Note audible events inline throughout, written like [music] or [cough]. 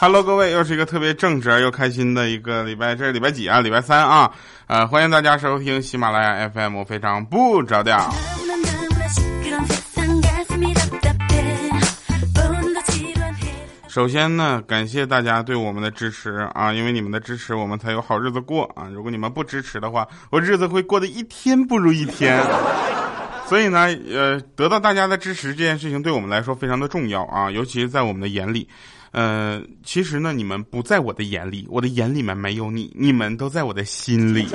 ，Hello，各位，又是一个特别正直而又开心的一个礼拜，这是礼拜几啊？礼拜三啊，呃，欢迎大家收听喜马拉雅 FM，非常不着调。首先呢，感谢大家对我们的支持啊，因为你们的支持，我们才有好日子过啊。如果你们不支持的话，我日子会过得一天不如一天。[laughs] 所以呢，呃，得到大家的支持这件事情对我们来说非常的重要啊，尤其是在我们的眼里。呃，其实呢，你们不在我的眼里，我的眼里面没有你，你们都在我的心里。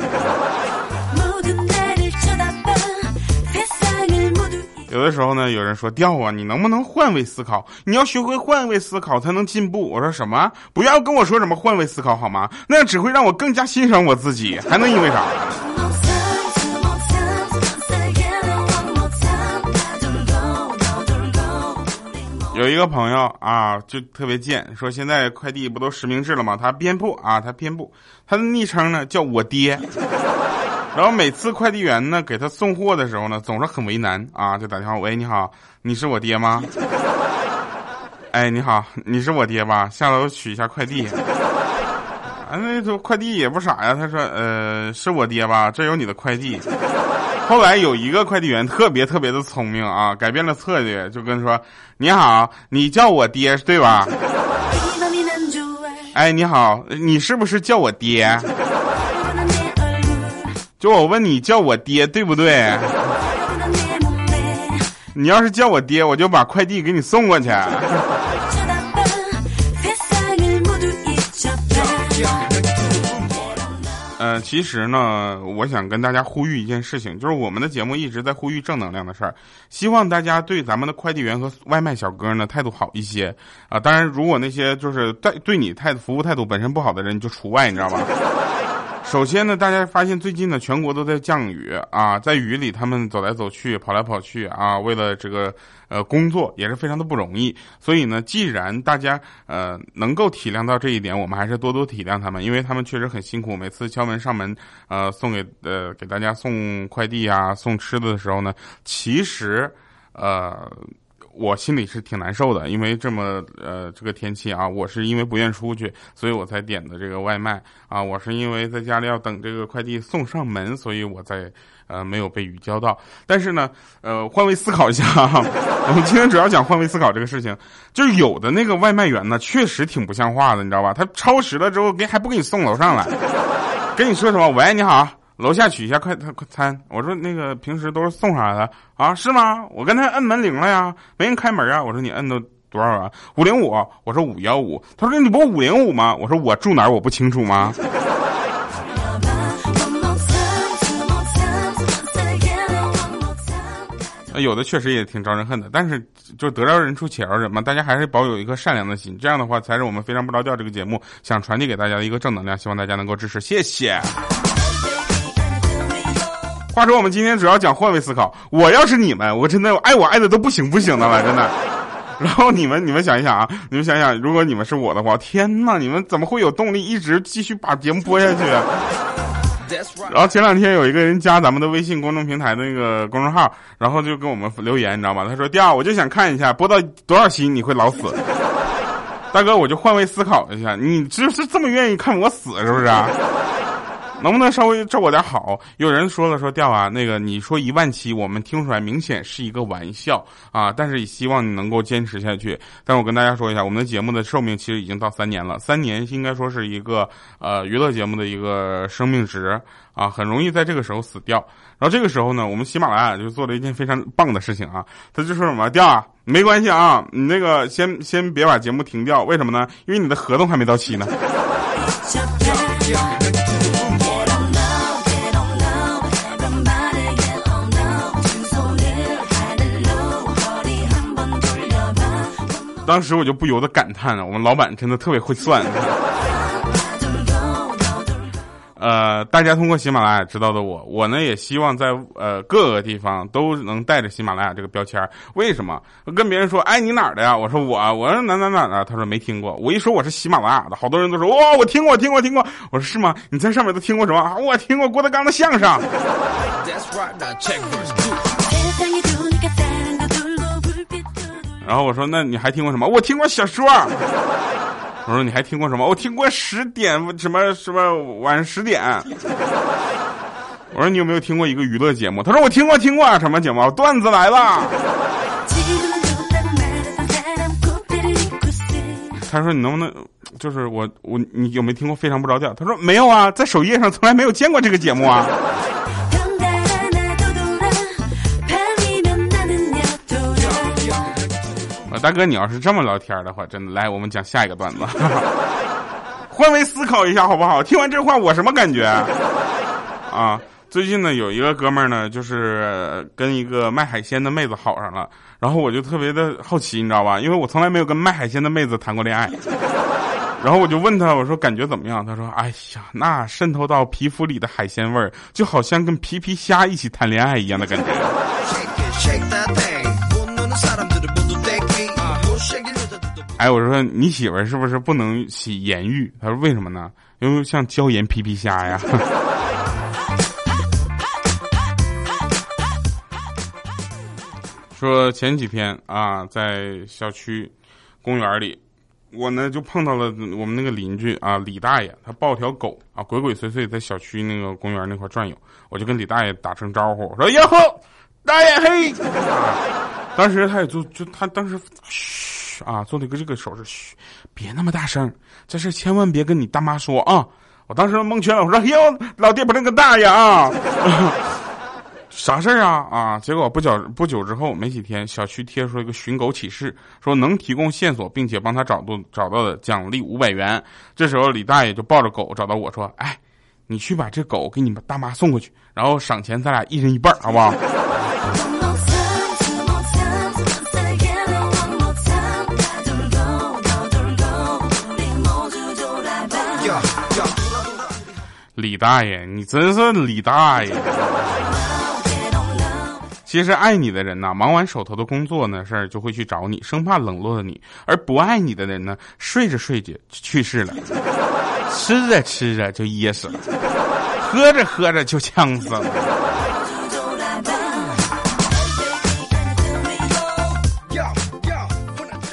有的时候呢，有人说掉啊，你能不能换位思考？你要学会换位思考才能进步。我说什么？不要跟我说什么换位思考好吗？那样只会让我更加欣赏我自己，还能因为啥？有一个朋友啊，就特别贱，说现在快递不都实名制了吗？他编铺啊，他编铺，他的昵称呢叫我爹。[laughs] 然后每次快递员呢给他送货的时候呢，总是很为难啊，就打电话，喂，你好，你是我爹吗？哎，你好，你是我爹吧？下楼取一下快递。啊，[laughs] 那头快递也不傻呀，他说，呃，是我爹吧？这有你的快递。后来有一个快递员特别特别的聪明啊，改变了策略，就跟说，你好，你叫我爹对吧？哎，你好，你是不是叫我爹？就我问你叫我爹对不对？你要是叫我爹，我就把快递给你送过去。其实呢，我想跟大家呼吁一件事情，就是我们的节目一直在呼吁正能量的事儿，希望大家对咱们的快递员和外卖小哥呢态度好一些啊。当然，如果那些就是对对你态度服务态度本身不好的人，就除外，你知道吧？首先呢，大家发现最近呢，全国都在降雨啊，在雨里他们走来走去，跑来跑去啊，为了这个呃工作也是非常的不容易。所以呢，既然大家呃能够体谅到这一点，我们还是多多体谅他们，因为他们确实很辛苦。每次敲门上门，呃，送给呃给大家送快递啊，送吃的的时候呢，其实呃。我心里是挺难受的，因为这么呃这个天气啊，我是因为不愿出去，所以我才点的这个外卖啊。我是因为在家里要等这个快递送上门，所以我在呃没有被雨浇到。但是呢，呃换位思考一下，[laughs] 我们今天主要讲换位思考这个事情，就是有的那个外卖员呢，确实挺不像话的，你知道吧？他超时了之后给还不给你送楼上来，跟你说什么？喂，你好。楼下取一下快餐快餐，我说那个平时都是送啥的啊，是吗？我跟他摁门铃了呀，没人开门啊。我说你摁的多少啊？五零五。我说五幺五。他说你不五零五吗？我说我住哪儿我不清楚吗？有的确实也挺招人恨的，但是就得饶人处且饶人嘛，大家还是保有一颗善良的心，这样的话才是我们非常不着调这个节目想传递给大家的一个正能量，希望大家能够支持，谢谢。话说我们今天主要讲换位思考。我要是你们，我真的爱我爱的都不行不行的了，真的。[laughs] 然后你们你们想一想啊，你们想想，如果你们是我的话，天呐，你们怎么会有动力一直继续把节目播下去？然后前两天有一个人加咱们的微信公众平台的那个公众号，然后就跟我们留言，你知道吗？他说：“第二，我就想看一下播到多少期你会老死。[laughs] ”大哥，我就换位思考一下，你这是这么愿意看我死是不是？[laughs] 能不能稍微照我点好？有人说了说调啊，那个你说一万七，我们听出来明显是一个玩笑啊，但是也希望你能够坚持下去。但我跟大家说一下，我们的节目的寿命其实已经到三年了，三年应该说是一个呃娱乐节目的一个生命值啊，很容易在这个时候死掉。然后这个时候呢，我们喜马拉雅就做了一件非常棒的事情啊，他就说什么调啊，没关系啊，你那个先先别把节目停掉，为什么呢？因为你的合同还没到期呢。当时我就不由得感叹了，我们老板真的特别会算。[laughs] 呃，大家通过喜马拉雅知道的我，我呢也希望在呃各个地方都能带着喜马拉雅这个标签。为什么？跟别人说，哎，你哪儿的呀？我说我，我说哪哪哪的。他说没听过。我一说我是喜马拉雅的，好多人都说哇，我听过，听过，听过。我说是吗？你在上面都听过什么？我听过郭德纲的相声。[laughs] 然后我说那你还听过什么？我听过小说。我说你还听过什么？我听过十点什么什么晚上十点。我说你有没有听过一个娱乐节目？他说我听过听过什么节目？段子来了。他说你能不能就是我我你有没有听过非常不着调？他说没有啊，在首页上从来没有见过这个节目啊。大哥，你要是这么聊天的话，真的来，我们讲下一个段子，[laughs] 换位思考一下好不好？听完这话我什么感觉？啊，最近呢有一个哥们儿呢，就是跟一个卖海鲜的妹子好上了，然后我就特别的好奇，你知道吧？因为我从来没有跟卖海鲜的妹子谈过恋爱，然后我就问他，我说感觉怎么样？他说，哎呀，那渗透到皮肤里的海鲜味儿，就好像跟皮皮虾一起谈恋爱一样的感觉。哎，我说你媳妇儿是不是不能洗盐浴？他说为什么呢？因为像椒盐皮皮虾呀。[laughs] 说前几天啊，在小区公园里，我呢就碰到了我们那个邻居啊，李大爷，他抱条狗啊，鬼鬼祟祟在小区那个公园那块转悠，我就跟李大爷打声招呼，说哟呵，大爷嘿。当时他也就就他当时嘘。啊，做了一个这个手势，嘘，别那么大声，这事千万别跟你大妈说啊！我当时蒙圈了，我说：“哟，老爹不那个大爷啊，[laughs] 啥事儿啊？”啊，结果不久不久之后，没几天，小区贴出一个寻狗启事，说能提供线索并且帮他找到找到的，奖励五百元。这时候李大爷就抱着狗找到我说：“哎，你去把这狗给你们大妈送过去，然后赏钱，咱俩一人一半，好不好？” [laughs] 李大爷，你真是李大爷！其实爱你的人呢，忙完手头的工作呢事儿，就会去找你，生怕冷落了你；而不爱你的人呢，睡着睡着就去世了，吃着吃着就噎死了，喝着喝着就呛死了。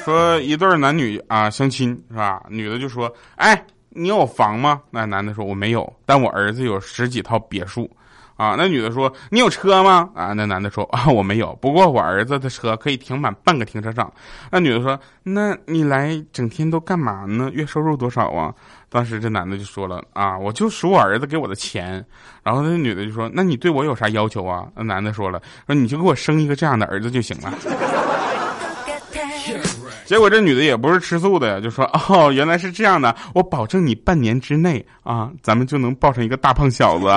说一对男女啊相亲是吧？女的就说：“哎。”你有房吗？那男的说我没有，但我儿子有十几套别墅，啊。那女的说你有车吗？啊。那男的说啊我没有，不过我儿子的车可以停满半个停车场。那女的说那你来整天都干嘛呢？月收入多少啊？当时这男的就说了啊我就数我儿子给我的钱。然后那女的就说那你对我有啥要求啊？那男的说了说你就给我生一个这样的儿子就行了。结果这女的也不是吃素的呀，就说：“哦，原来是这样的，我保证你半年之内啊，咱们就能抱上一个大胖小子。”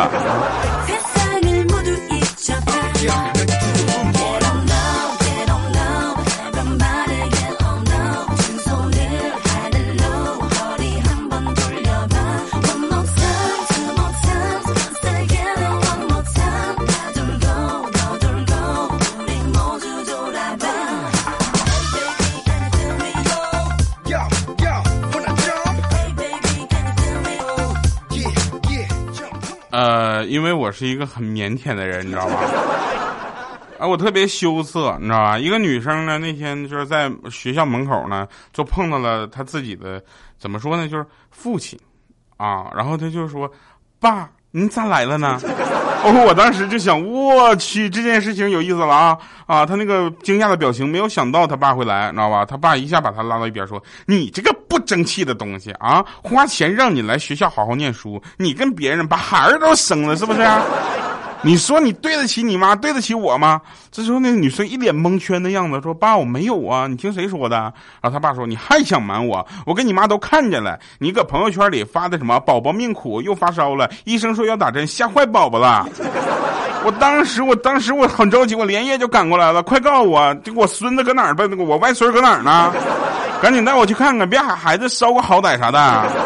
因为我是一个很腼腆的人，你知道吗？啊，[laughs] 我特别羞涩，你知道吧？一个女生呢，那天就是在学校门口呢，就碰到了她自己的，怎么说呢？就是父亲，啊，然后他就说：“爸，你咋来了呢？” [laughs] 我当时就想，我去，这件事情有意思了啊！啊，他那个惊讶的表情，没有想到他爸会来，你知道吧？他爸一下把他拉到一边说：“你这个不争气的东西啊！花钱让你来学校好好念书，你跟别人把孩儿都生了，是不是？”你说你对得起你妈，对得起我吗？这时候那个女生一脸蒙圈的样子，说：“爸，我没有啊，你听谁说的？”然后他爸说：“你还想瞒我？我跟你妈都看见了，你搁朋友圈里发的什么宝宝命苦，又发烧了，医生说要打针，吓坏宝宝了。”我当时，我当时我很着急，我连夜就赶过来了。快告诉我，这我孙子搁哪儿吧？那个我外孙搁哪儿呢？赶紧带我去看看，别孩子烧个好歹啥的。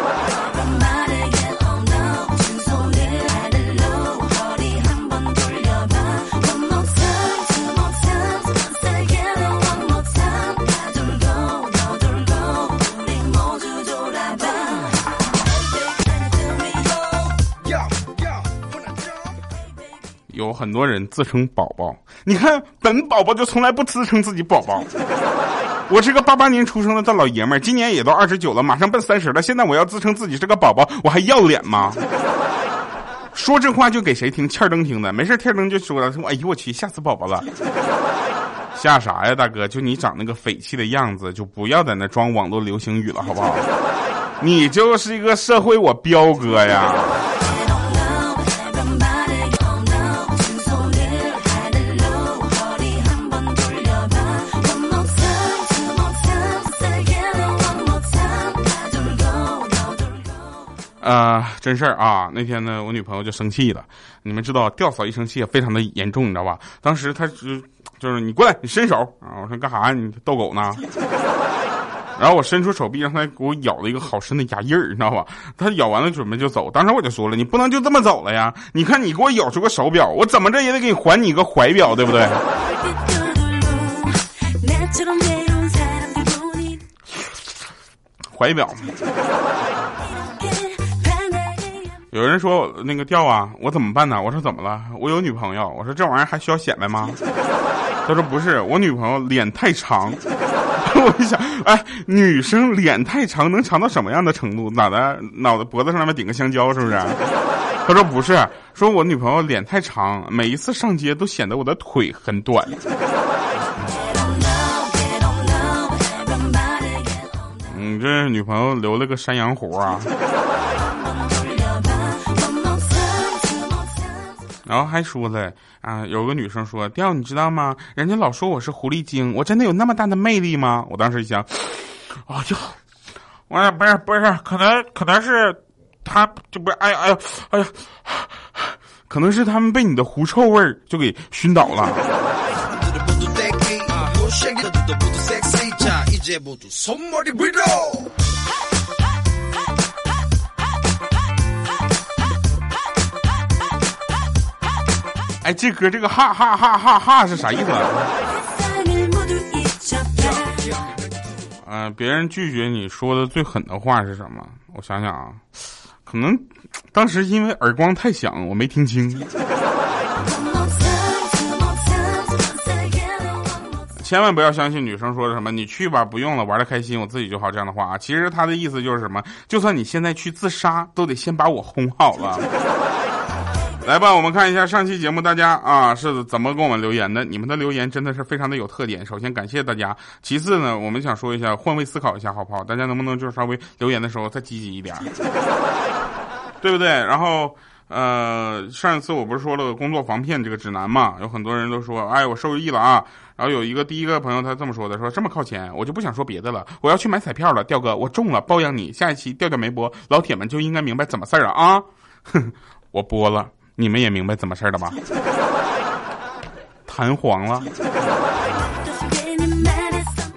有很多人自称宝宝，你看本宝宝就从来不自称自己宝宝。我是个八八年出生的大老爷们儿，今年也都二十九了，马上奔三十了。现在我要自称自己是个宝宝，我还要脸吗？说这话就给谁听？欠灯听的，没事儿，欠灯就说了说，哎呦我去，吓死宝宝了！吓啥呀，大哥？就你长那个匪气的样子，就不要在那装网络流行语了，好不好？你就是一个社会我彪哥呀。真事儿啊！那天呢，我女朋友就生气了。你们知道，吊嫂一生气也非常的严重，你知道吧？当时她就就是你过来，你伸手啊！我说干啥？你逗狗呢？[laughs] 然后我伸出手臂，让她给我咬了一个好深的牙印儿，你知道吧？她咬完了准备就走，当时我就说了，你不能就这么走了呀！你看你给我咬出个手表，我怎么着也得给你还你一个怀表，对不对？[laughs] 怀表。[laughs] 有人说那个掉啊，我怎么办呢？我说怎么了？我有女朋友。我说这玩意儿还需要显摆吗？他说不是，我女朋友脸太长。[laughs] 我一想，哎，女生脸太长能长到什么样的程度？咋的？脑袋脖子上面顶个香蕉是不是？他说不是，说我女朋友脸太长，每一次上街都显得我的腿很短。你这女朋友留了个山羊胡啊？然后还说了啊，有个女生说：“调，你知道吗？人家老说我是狐狸精，我真的有那么大的魅力吗？”我当时一想，啊呀，我不是不是，可能可能是他就不是，哎呀哎呀哎呀，可能是他们被你的狐臭味儿就给熏倒了。[laughs] 哎，这歌这个哈哈哈哈哈是啥意思？嗯，别人拒绝你说的最狠的话是什么？我想想啊，可能当时因为耳光太响，我没听清。千万不要相信女生说的什么“你去吧，不用了，玩的开心，我自己就好”这样的话啊。其实他的意思就是什么？就算你现在去自杀，都得先把我哄好了。来吧，我们看一下上期节目大家啊是怎么给我们留言的。你们的留言真的是非常的有特点。首先感谢大家，其次呢，我们想说一下，换位思考一下好不好？大家能不能就是稍微留言的时候再积极一点，[laughs] 对不对？然后呃，上一次我不是说了工作防骗这个指南嘛？有很多人都说，哎，我受益了啊。然后有一个第一个朋友他这么说的，说这么靠前，我就不想说别的了，我要去买彩票了，调哥，我中了，包养你。下一期调调没播，老铁们就应该明白怎么事儿了啊。哼，[laughs] 我播了。你们也明白怎么事儿了吧？弹簧了。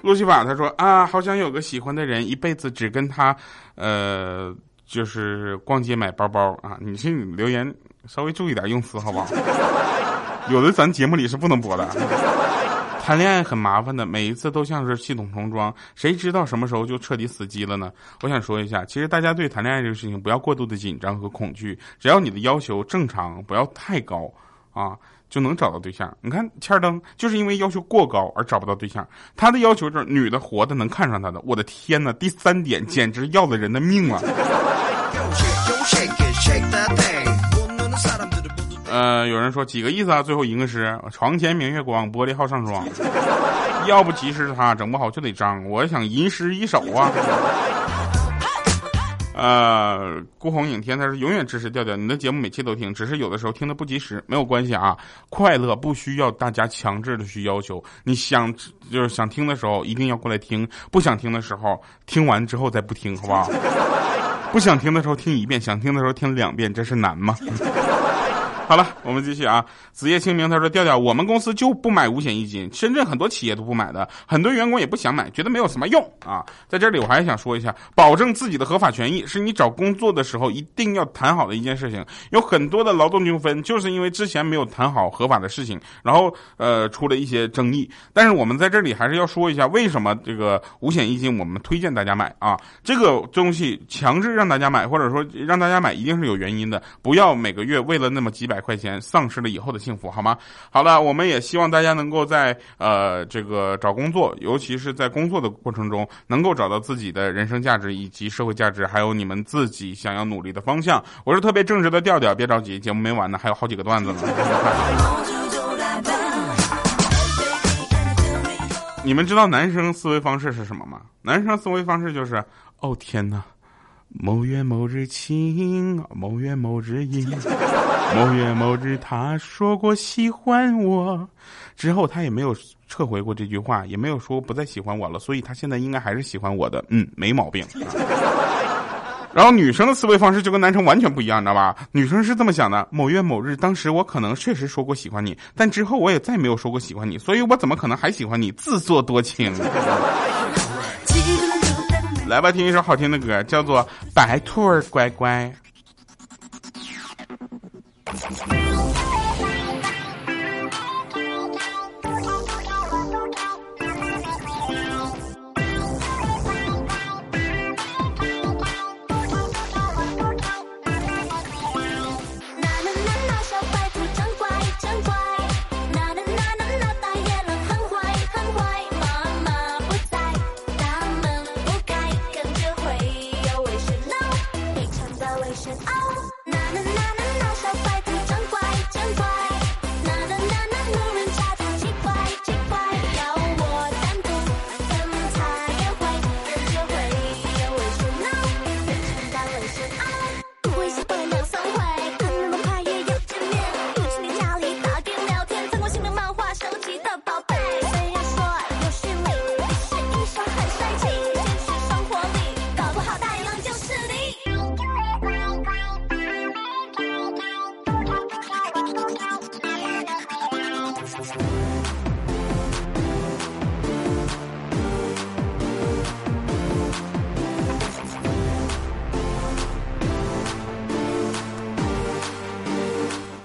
路西法他说啊，好想有个喜欢的人，一辈子只跟他，呃，就是逛街买包包啊。你这留言稍微注意点用词好不好？有的咱节目里是不能播的。谈恋爱很麻烦的，每一次都像是系统重装，谁知道什么时候就彻底死机了呢？我想说一下，其实大家对谈恋爱这个事情不要过度的紧张和恐惧，只要你的要求正常，不要太高啊，就能找到对象。你看千灯就是因为要求过高而找不到对象，他的要求就是女的活的能看上他的。我的天哪，第三点简直要了人的命了。[laughs] 呃，有人说几个意思啊？最后一个诗床前明月光，玻璃好上霜。[laughs] 要不及时他，整不好就得张。我想吟诗一首啊。[laughs] 呃，孤鸿影天他是永远支持调调，你的节目每期都听，只是有的时候听的不及时，没有关系啊。快乐不需要大家强制的去要求，你想就是想听的时候一定要过来听，不想听的时候听完之后再不听，好不好？不想听的时候听一遍，想听的时候听两遍，这是难吗？好了，我们继续啊。子夜清明他说：“调调，我们公司就不买五险一金，深圳很多企业都不买的，很多员工也不想买，觉得没有什么用啊。”在这里我还想说一下，保证自己的合法权益是你找工作的时候一定要谈好的一件事情。有很多的劳动纠纷就是因为之前没有谈好合法的事情，然后呃出了一些争议。但是我们在这里还是要说一下，为什么这个五险一金我们推荐大家买啊？这个东西强制让大家买，或者说让大家买，一定是有原因的。不要每个月为了那么几百。百块钱，丧失了以后的幸福，好吗？好了，我们也希望大家能够在呃这个找工作，尤其是在工作的过程中，能够找到自己的人生价值以及社会价值，还有你们自己想要努力的方向。我是特别正直的调调，别着急，节目没完呢，还有好几个段子呢。你们知道男生思维方式是什么吗？男生思维方式就是，哦天哪，某月某日晴，某月某日阴，某月某日他说过喜欢我，之后他也没有撤回过这句话，也没有说不再喜欢我了，所以他现在应该还是喜欢我的，嗯，没毛病。[laughs] 然后女生的思维方式就跟男生完全不一样，你知道吧？女生是这么想的：某月某日，当时我可能确实说过喜欢你，但之后我也再没有说过喜欢你，所以我怎么可能还喜欢你？自作多情。[laughs] 来吧，听一首好听的歌，叫做《白兔儿乖乖》。i'm Bye.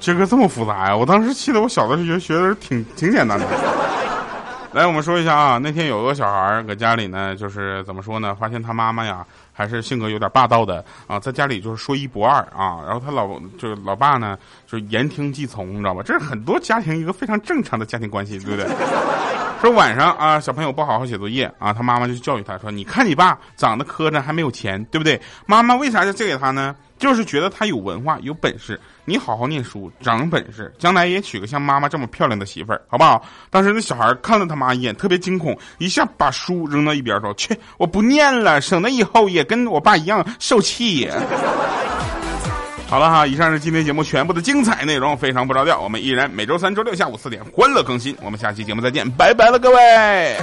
这个这么复杂呀！我当时气得我小的时候学的挺挺简单的。[laughs] 来，我们说一下啊，那天有个小孩儿搁家里呢，就是怎么说呢？发现他妈妈呀，还是性格有点霸道的啊，在家里就是说一不二啊。然后他老就是老爸呢，就是言听计从，你知道吧？这是很多家庭一个非常正常的家庭关系，对不对？说晚上啊，小朋友不好好写作业啊，他妈妈就教育他说：“你看你爸长得磕碜，还没有钱，对不对？妈妈为啥要借给他呢？就是觉得他有文化、有本事。”你好好念书，长本事，将来也娶个像妈妈这么漂亮的媳妇儿，好不好？当时那小孩看了他妈一眼，特别惊恐，一下把书扔到一边，说：“去，我不念了，省得以后也跟我爸一样受气。”好了哈，以上是今天节目全部的精彩内容，非常不着调。我们依然每周三、周六下午四点欢乐更新，我们下期节目再见，拜拜了，各位。